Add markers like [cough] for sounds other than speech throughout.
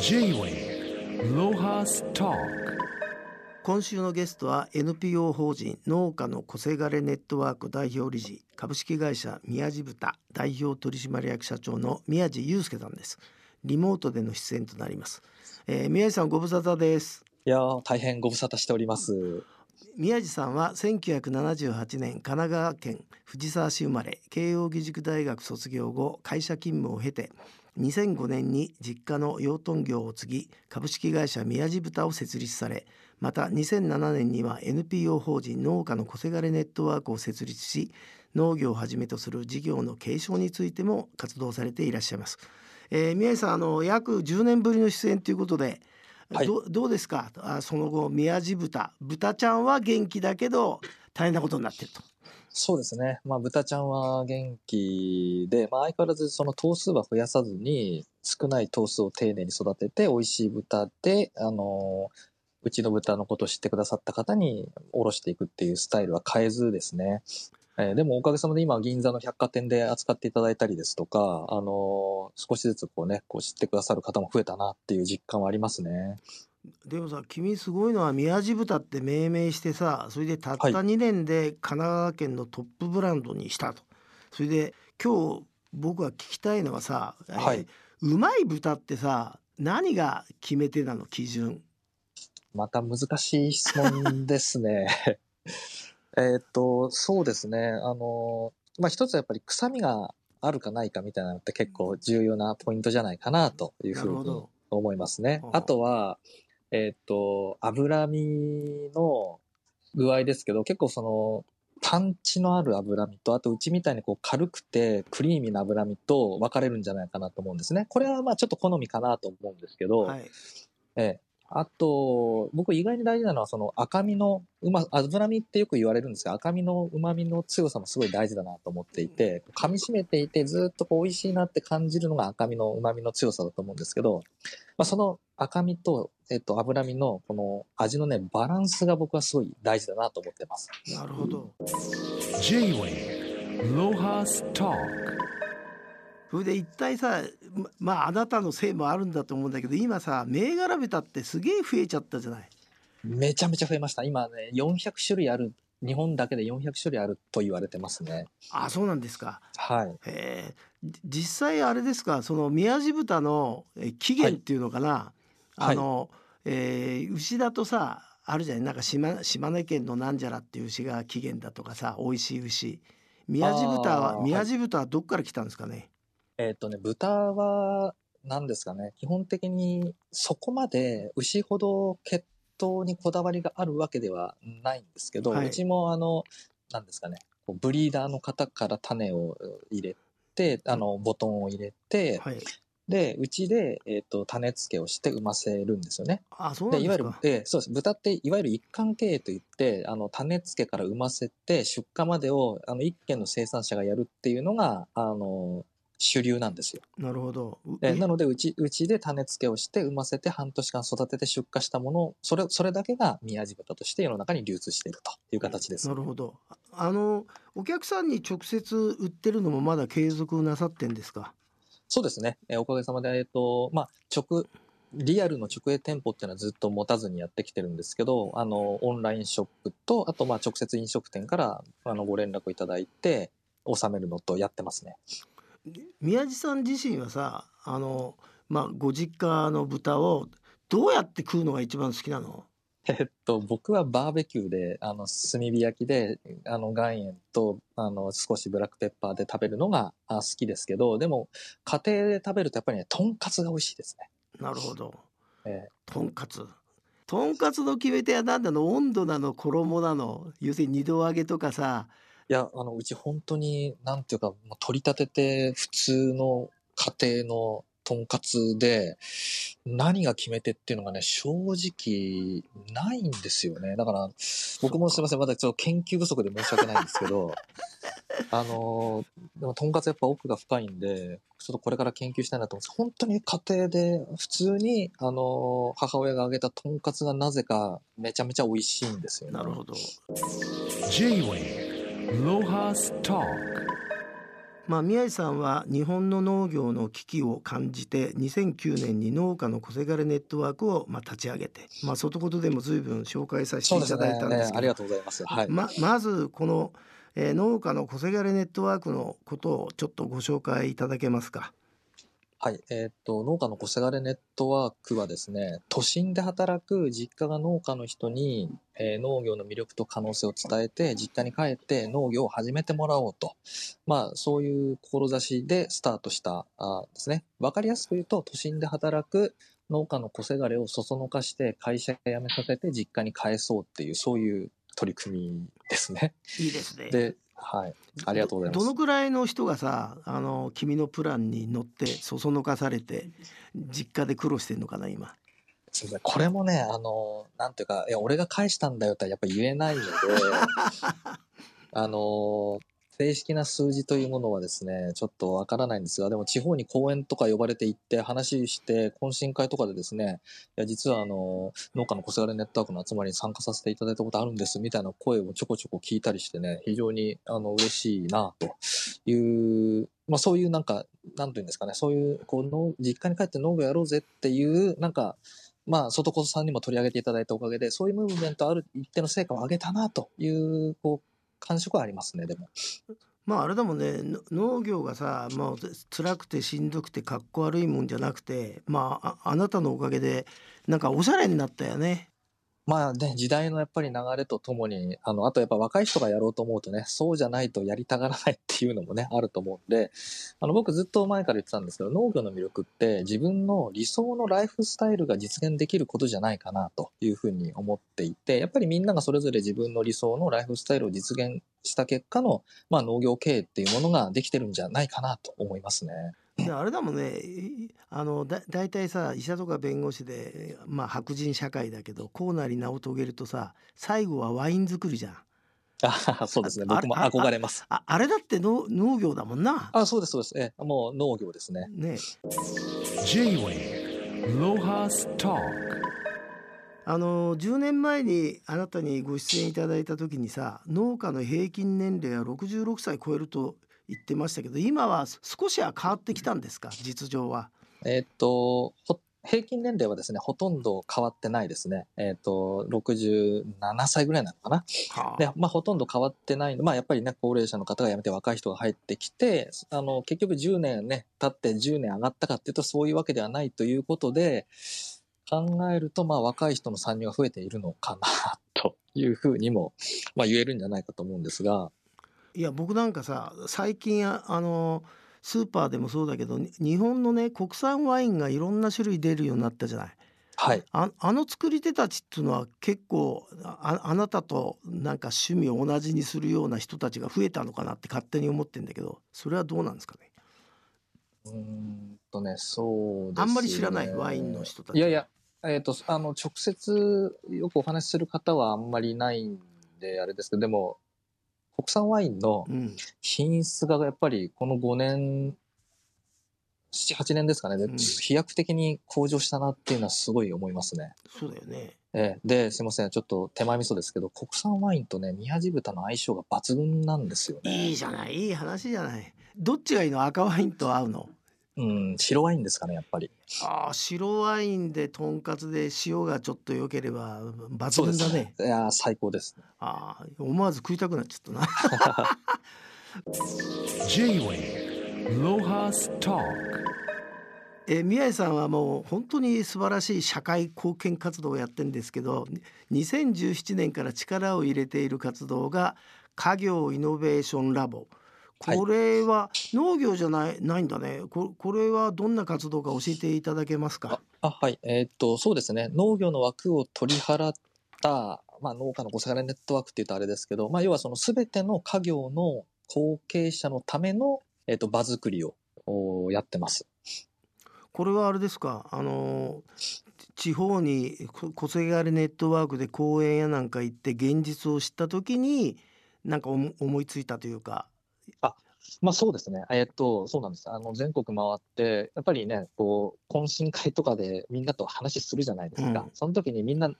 J-Way ロハスタ今週のゲストは NPO 法人農家の小せがれネットワーク代表理事株式会社宮地豚代表取締役社長の宮地祐介さんです。リモートでの出演となります、えー、宮地さんご無沙汰です。いや大変ご無沙汰しております。宮地さんは1978年神奈川県藤沢市生まれ慶應義塾大学卒業後会社勤務を経て2005年に実家の養豚業を継ぎ株式会社宮地豚を設立されまた2007年には NPO 法人農家の小せがれネットワークを設立し農業をはじめとする事業の継承についても活動されていらっしゃいます。えー、宮地さんあの約10年ぶりの出演ということで、はい、どどうですか？あその後宮地豚豚ちゃんは元気だけど大変なことになってると。そうですね。まあ、豚ちゃんは元気で、まあ、相変わらずその頭数は増やさずに、少ない頭数を丁寧に育てて、美味しい豚で、あの、うちの豚のことを知ってくださった方におろしていくっていうスタイルは変えずですね。えー、でもおかげさまで今銀座の百貨店で扱っていただいたりですとか、あのー、少しずつこうね、こう知ってくださる方も増えたなっていう実感はありますね。でもさ君すごいのは宮地豚って命名してさそれでたった2年で神奈川県のトップブランドにしたと。それで今日僕が聞きたいのはさ、はい、うまい豚ってさ何が決め手なの基準？また難しい質問ですね。[laughs] えっとそうですねあのまあ一つはやっぱり臭みがあるかないかみたいなのって結構重要なポイントじゃないかなというふうに思いますね。あとはえっ、と、脂身の具合ですけど、結構その、パンチのある脂身と、あとうちみたいにこう軽くてクリーミーな脂身と分かれるんじゃないかなと思うんですね。これはまあちょっと好みかなと思うんですけど、はい、えあと、僕意外に大事なのはその赤身のうま、脂身ってよく言われるんですが、赤身の旨味の強さもすごい大事だなと思っていて、噛み締めていてずっとこう美味しいなって感じるのが赤身の旨味の強さだと思うんですけど、まあ、その赤身と、えっと、脂身のこの味のね、バランスが僕はすごい大事だなと思ってます。なるほど。J-Way ロハスタそれで一体さまああなたのせいもあるんだと思うんだけど今さ銘柄豚ってすげえ増えちゃったじゃない。めちゃめちゃ増えました。今ね400種類ある日本だけで400種類あると言われてますね。あそうなんですか。はい。え。実際あれですか？その宮地豚の起源っていうのかな、はい、あの、はい、えー、牛だとさあるじゃない？なんか島島根県のなんじゃらっていう牛が起源だとかさ美味しい牛。宮地豚は宮地豚はどっから来たんですかね、えっ、とね、豚は、何ですかね、基本的にそこまで牛ほど血統にこだわりがあるわけではないんですけど、はい、うちもあの、何ですかね、ブリーダーの方から種を入れて、あの、ボトンを入れて、はい、で、うちで、えっ、ー、と、種付けをして産ませるんですよね。あ、そうなんですか。いわゆる、えー、そうです。豚って、いわゆる一貫経営といって、あの、種付けから産ませて、出荷までを、あの、一軒の生産者がやるっていうのが、あの、主流なんですよ。なるほど。え？なのでうち、うちで種付けをして産ませて半年間育てて出荷したものそれ、それだけが宮地豚として世の中に流通しているという形です。なるほど。あの、お客さんに直接売ってるのもまだ継続なさってんですか？そうですね。えおかげさまで、えっと、まあ、直、リアルの直営店舗っていうのはずっと持たずにやってきてるんですけど、あの、オンラインショップと、あと、まあ、直接飲食店から、あの、ご連絡いただいて、納めるのとやってますね。宮地さん自身はさあの、まあ、ご実家の豚をどうやって食うのが一番好きなの？えっと、僕はバーベキューで、あの、炭火焼きで、あの、岩塩と、あの、少しブラックペッパーで食べるのが好きですけど、でも、家庭で食べるとやっぱりね、とんかつが美味しいですね。なるほど。えー、とんかつ。とんかつの決め手は何なの？温度なの？衣なの？要するに二度揚げとかさいや、あの、うち本当に、なんていうか、取り立てて普通の家庭のとんかつで、何が決め手っていうのがね、正直ないんですよね。だから、僕もすいません、まだちょっと研究不足で申し訳ないんですけど、[laughs] あの、でもとんかつやっぱ奥が深いんで、ちょっとこれから研究したいなと思うんです本当に家庭で普通に、あの、母親が揚げたとんかつがなぜかめちゃめちゃ美味しいんですよね。なるほど。J-Way まあ、宮井さんは日本の農業の危機を感じて2009年に農家の小せがれネットワークをまあ立ち上げて、まあ、外言でも随分紹介させていただいたんですけどありがとうございます。はい。ままずこの、えー農家の小せがれネットワークのことをちょっとご紹介いただけますか？はい。えーっと、農家の小せがれネットワークはですね、都心で働く実家が農家の人に、えー農業の魅力と可能性を伝えて、実家に帰って農業を始めてもらおうと。まあ、そういう志でスタートした、あですね。わかりやすく言うと、都心で働く農家の小せがれをそそのかして会社辞めさせて実家に返そうっていう、そういう取り組みですね。いいですね。で、はい。ありがとうございますどどのくらいの人がさあの君のプランに乗ってそそのかされて実家で苦労してんのかな今？これもね、あの、なんていうか、いや、俺が返したんだよってやっぱ言えないので、[laughs] あの、正式な数字というものはですね、ちょっとわからないんですが、でも地方に講演とか呼ばれて行って話して、懇親会とかでですね、いや、実はあの、農家の小せがれネットワークの集まりに参加させていただいたことあるんです、みたいな声をちょこちょこ聞いたりしてね、非常にあの、嬉しいな、という、まあそういうなんか、なんていうんですかね、そういう、こう、農実家に帰って農業やろうぜっていう、なんか、まあ、外子さんにも取り上げていただいたおかげで、そういうムーブメントある一定の成果を上げたな、という、こう、感触はありますね、でも。まああれだもんね農業がさもう辛くてしんどくてかっこ悪いもんじゃなくてまあああなたのおかげでなんかおしゃれになったよね。まあね、時代のやっぱり流れとともに、あの、あとやっぱ若い人がやろうと思うとね、そうじゃないとやりたがらないっていうのもね、あると思うんで、あの、僕ずっと前から言ってたんですけど、農業の魅力って自分の理想のライフスタイルが実現できることじゃないかなというふうに思っていて、やっぱりみんながそれぞれ自分の理想のライフスタイルを実現した結果の、まあ農業経営っていうものができてるんじゃないかなと思いますね。であれだもんねいあのだ大体さ医者とか弁護士で、まあ、白人社会だけどこうなり名を遂げるとさ最後はワイン作りじゃん。あそうですね。あ僕も憧れます。ああれだって農農業だもんな。あ、そうです、そうです。ええ、もう農業ですね。ねあの10年前にあなたにご出演いただいた時にさ農家の平均年齢は66歳超えると言ってましたけど今は少しは変わってきたんですか？実情は。えーっと、ほ平均年齢はですね、ほとんど変わってないですね。えーっと、67歳ぐらいなのかな？はで、まあ、ほとんど変わってないの。まあ、やっぱりね、高齢者の方が辞めて若い人が入ってきて、あの、結局10年ね、経って10年上がったかっていうと、そういうわけではないということで、考えると、まあ、若い人の参入が増えているのかな、というふうにも、まあ、言えるんじゃないかと思うんですが、いや僕なんかさ最近ああのスーパーでもそうだけどに日本のね国産ワインがいろんな種類出るようになったじゃない。はい。ああの作り手たちっていうのは結構ああなたとなんか趣味を同じにするような人たちが増えたのかなって勝手に思ってんだけどそれはどうなんですかね？うーんとね、そうですね。あんまり知らないワインの人たちいやいや、えっ、と、あの、直接よくお話しする方はあんまりいないんで、あれですけど、でも、国産ワインのうん。品質がやっぱりこの5年、7、8年ですかね、でうん。飛躍的に向上したなっていうのはすごい思いますね。そうだよね。ええ。で、すいません、ちょっと手前味噌ですけど、国産ワインとね、宮地豚の相性が抜群なんですよね。いいじゃない。いい話じゃない。どっちがいいの？赤ワインと合うの？うん、白ワインですかね、やっぱり。ああ白ワインでとんかつで塩がちょっと良ければ抜そうです群だね。いやー、最高です。ああ思わず食いたくなっちゃったな J-Wave Lohas Talk えー宮井さんはもう本当に素晴らしい社会貢献活動をやってるんですけど2017年から力を入れている活動が家業イノベーションラボはいこれは農業じゃないないんだねここれはどんな活動か教えていただけますか？あ、はい。えーっと、そうですね。農業の枠を取り払った、まあ、農家の小せがれネットワークっていうとあれですけど、まあ、要はその全ての家業の後継者のための、えーっと、場作りをおやってます。これはあれですか？あの地方にこ小せがれネットワークで講演やなんか行って現実を知った時になんか思思いついたというかまあそうですね。えっと、そうなんです。あの、全国回って、やっぱりね、こう、懇親会とかでみんなと話するじゃないですか。うんその時にみんな、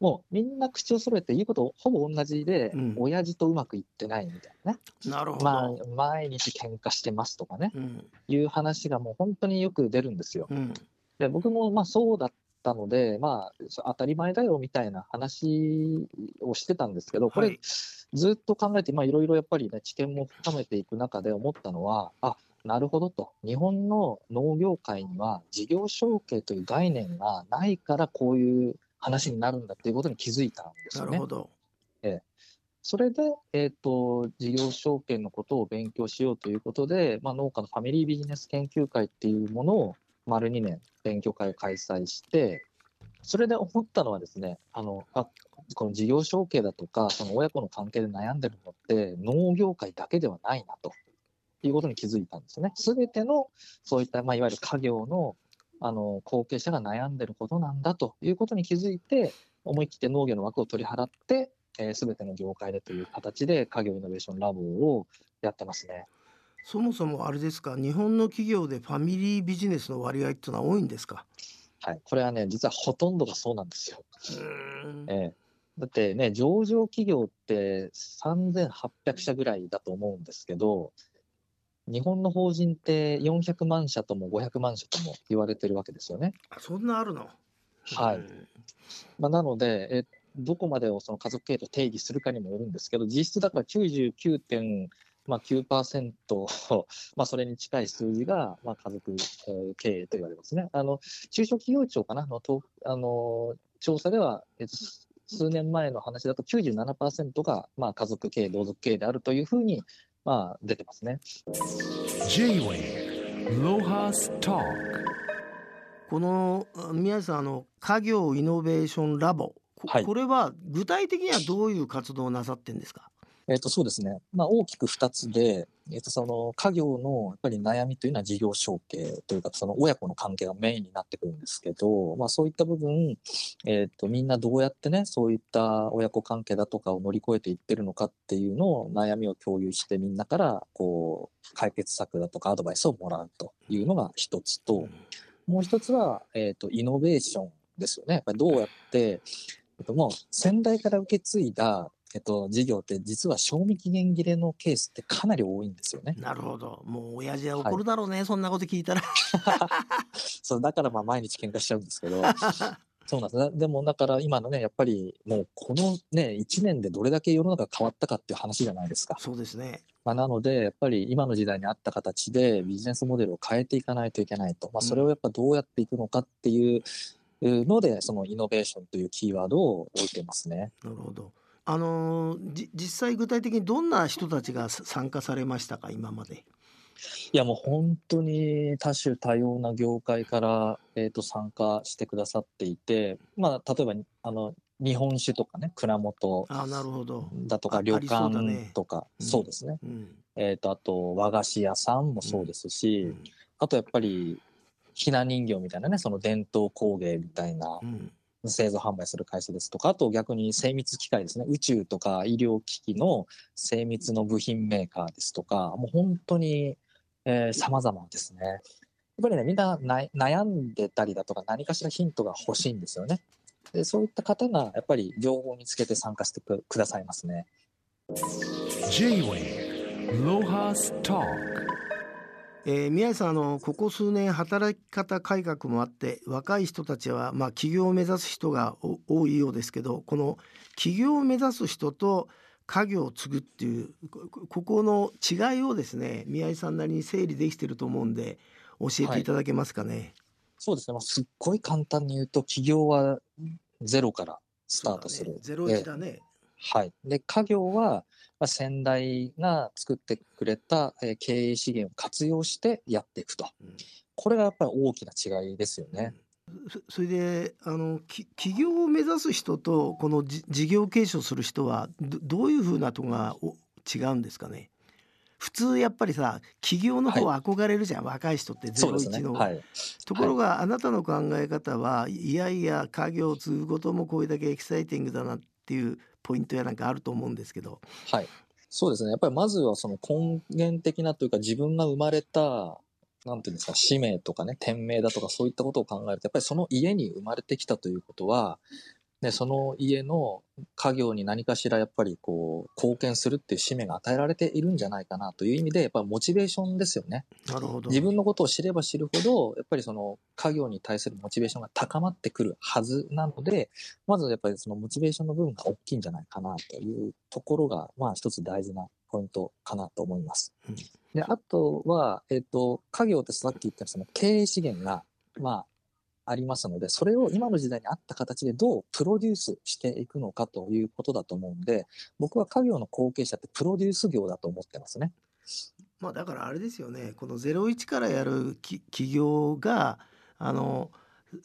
もうみんな口を揃えて言うことほぼ同じで、うん親父とうまくいってないみたいなね。なるほど。まあ、毎日喧嘩してますとかね、うんいう話がもう本当によく出るんですよ。うんで、僕もまあそうだったので、まあ、当たり前だよみたいな話をしてたんですけど、これ、はいずっと考えて、まあいろいろやっぱりね、知見も深めていく中で思ったのは、あ、なるほどと。日本の農業界には事業承継という概念がないからこういう話になるんだっていうことに気づいたんですよねなるほ。ど。それで、えっ、と、事業承継のことを勉強しようということで、まあ、農家のファミリービジネス研究会っていうものを丸2年勉強会を開催して、それで思ったのはですね、あの、あこの事業承継だとか、その親子の関係で悩んでるのって農業界だけではないなということに気づいたんですね。すべてのそういった、まあ、いわゆる家業のあの後継者が悩んでることなんだということに気づいて、思い切って農業の枠を取り払って、えー、全ての業界でという形で家業イノベーションラボをやってますね。そもそもあれですか日本の企業でファミリービジネスの割合っていうのは多いんですか？はい、これはね、実はほとんどがそうなんですよ。ええ。だってね、上場企業って3800社ぐらいだと思うんですけど、日本の法人って400万社とも500万社とも言われてるわけですよね。あそんなあるの？はい。うん。まあ、なので、えどこまでをその家族経営と定義するかにもよるんですけど、実質だから99.9%、まあ、9%まあそれに近い数字が、まあ、家族、えー経営と言われますね。あの中小企業庁かな？のとあの調査では、えっと数年前の話だと97%が、まあ、家族経営、同族経営であるというふうに、まあ、出てますね。J-Way Lohas Talk このあ宮井さんあの家業イノベーションラボ。こ,、はい。これは具体的にはどういう活動をなさってんですか？えっとそうですね、まあ、大きく2つで、えっとその家業のやっぱり悩みというのは事業承継というか、その親子の関係がメインになってくるんですけど、まあ、そういった部分、えっとみんなどうやってね、そういった親子関係だとかを乗り越えていってるのかっていうのを悩みを共有して、みんなからこう解決策だとかアドバイスをもらうというのが一つと、もう一つは、えっとイノベーションですよね。やっぱりどうやって、えっと、もう先代から受け継いだ、えっと、事業って実は賞味期限切れのケースってかなり多いんですよね。なるほどもう親父は怒るだろうね、そんなこと聞いたら [laughs] そうだからまあ毎日喧嘩しちゃうんですけど、[laughs] そうなんですね。でもだから今のね、やっぱりもうこのね、1年でどれだけ世の中が変わったかっていう話じゃないですか。そうですねまあ、なので、やっぱり今の時代に合った形でビジネスモデルを変えていかないといけないと。まあ、それをやっぱどうやっていくのかっていうので、そのイノベーションというキーワードを置いてますね。なるほどあの実際具体的にどんな人たちがさ参加されましたか？今まで。いやもう本当に多種多様な業界から、えー、と参加してくださっていて、まあ、例えばあの日本酒とかね蔵元あなるほど、だとか旅館ねとかうん。そうですね、うん。えー、とあと和菓子屋さんもそうですし、うん。あとやっぱりひな人形みたいなねその伝統工芸みたいなうん製造販売する会社ですとかあと逆に精密機械ですね宇宙とか医療機器の精密の部品メーカーですとかもう本当にえー、様々ですね。やっぱりね、みんな悩んでたりだとか、何かしらヒントが欲しいんですよね。でそういった方が、やっぱり情報を見つけて参加してくださいますね。J-Way Lohas Talk えー宮井さんあのここ数年働き方改革もあって若い人たちは、まあ、起業を目指す人がお多いようですけどこの起業を目指す人と家業を継ぐっていうこここの違いをですね宮井さんなりに整理できてると思うんで教えていただけますかね？そうですね。まあ、すっごい簡単に言うと、起業はゼロからスタートする。ゼロ一だね。はい。で、家業は、まあ、先代が作ってくれた、えー経営資源を活用してやっていくと。うんこれがやっぱり大きな違いですよね。そそれであのき起業を目指す人とこのじ事業継承する人はどどういうふうなとこがお違うんですかね？普通やっぱりさ起業の方は憧れるじゃん、若い人ってゼ。ロ一の、はい。ところが、あなたの考え方はいやいや家業を継ぐこともこれだけエキサイティングだなっていうポイントやなんかあると思うんですけどはい。そうですね。やっぱりまずはその根源的なというか自分が生まれた、なんていうんですか、使命とかね、天命だとかそういったことを考えると、やっぱりその家に生まれてきたということは、ね、その家の家業に何かしらやっぱりこう、貢献するっていう使命が与えられているんじゃないかなという意味で、やっぱりモチベーションですよね。なるほど。自分のことを知れば知るほど、やっぱりその家業に対するモチベーションが高まってくるはずなので、まずやっぱりそのモチベーションの部分が大きいんじゃないかなというところが、まあ一つ大事なポイントかなと思います。うんで、あとは、えっ、と、家業ってさっき言ったその経営資源が、まあ、ありますので、それを今の時代に合った形でどうプロデュースしていくのかということだと思うんで、僕は家業の後継者ってプロデュース業だと思ってますね。まあだからあれですよねこの01からやる企業があの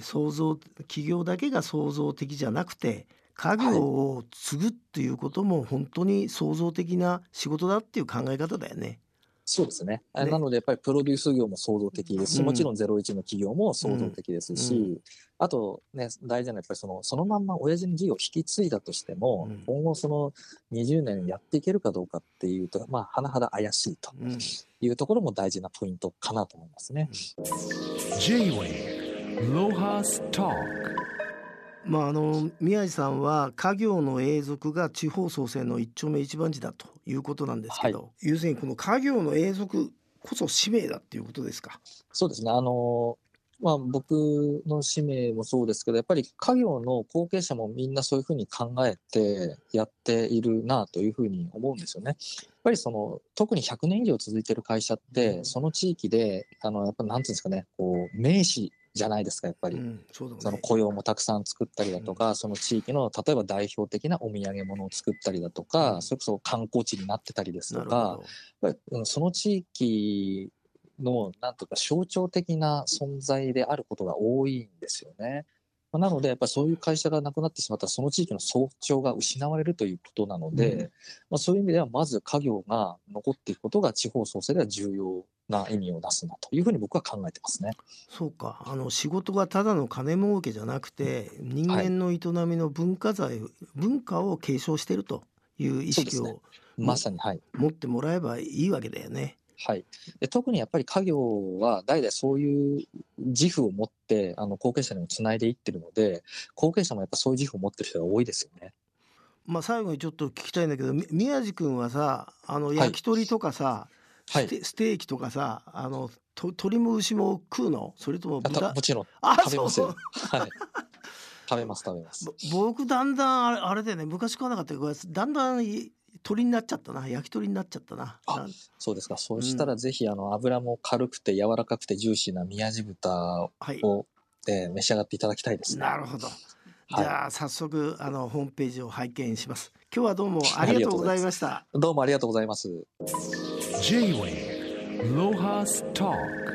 創造企業だけが創造的じゃなくて家業を継ぐっていうことも本当に創造的な仕事だっていう考え方だよね。そうですね。ね。なので、やっぱりプロデュース業も創造的です。し、うん。もちろん01の企業も創造的ですし、うん。あとね、大事なのはやっぱりその、そのまんま親父の事業を引き継いだとしても、うん。今後その20年やっていけるかどうかっていうと、まあ、甚だ怪しいとうん。いうところも大事なポイントかなと思いますね。J-Way Lohas Talk まああの宮地さんは家業の永続が地方創生の一丁目一番地だということなんですけど、要するにこの家業の永続こそ使命だっていうことですか？そうですね。あの、まあ僕の使命もそうですけど、やっぱり家業の後継者もみんなそういうふうに考えてやっているなというふうに思うんですよね。やっぱりその、特に100年以上続いてる会社って、その地域で、あの、やっぱなんていうんですかね、こう、名士じゃないですか、やっぱり。うん、そねその雇用もたくさん作ったりだとか、その地域の例えば代表的なお土産物を作ったりだとか、うんそれこそ観光地になってたりですとか、ど。やっぱりうんその地域の、なんとか象徴的な存在であることが多いんですよね。まあなので、やっぱりそういう会社がなくなってしまったら、その地域の象徴が失われるということなので、うんまあ、そういう意味では、まず家業が残っていくことが地方創生では重要な意味を出すなというふうに僕は考えてますね。そうかあの仕事がただの金儲けじゃなくて人間の営みの文化財、文化を継承してるという意識をまさに、はい。持ってもらえばいいわけだよね。はい。で特にやっぱり家業は代々そういう自負を持って、あの、後継者にもつないでいってるので、後継者もやっぱそういう自負を持ってる人が多いですよね。まあ最後にちょっと聞きたいんだけどみ宮地君はさあのい焼き鳥とかさ、はいステステーキとかさあのと鶏も牛も食うの？それとも豚？もちろんあ食べますよ。はい。食べます、食べます。ぼ僕だんだんあれあれだよね昔食わなかったけどだんだんい鳥になっちゃったな焼き鳥になっちゃったな。そうですか。そうしたらぜひ、あの、油も軽くて柔らかくてジューシーな宮地豚はいを、えー召し上がっていただきたいですね。なるほど。はいじゃあ早速あのホームページを拝見します。今日はどうもありがとうございました。[laughs] どうもありがとうございます。J-Way Lohas Talk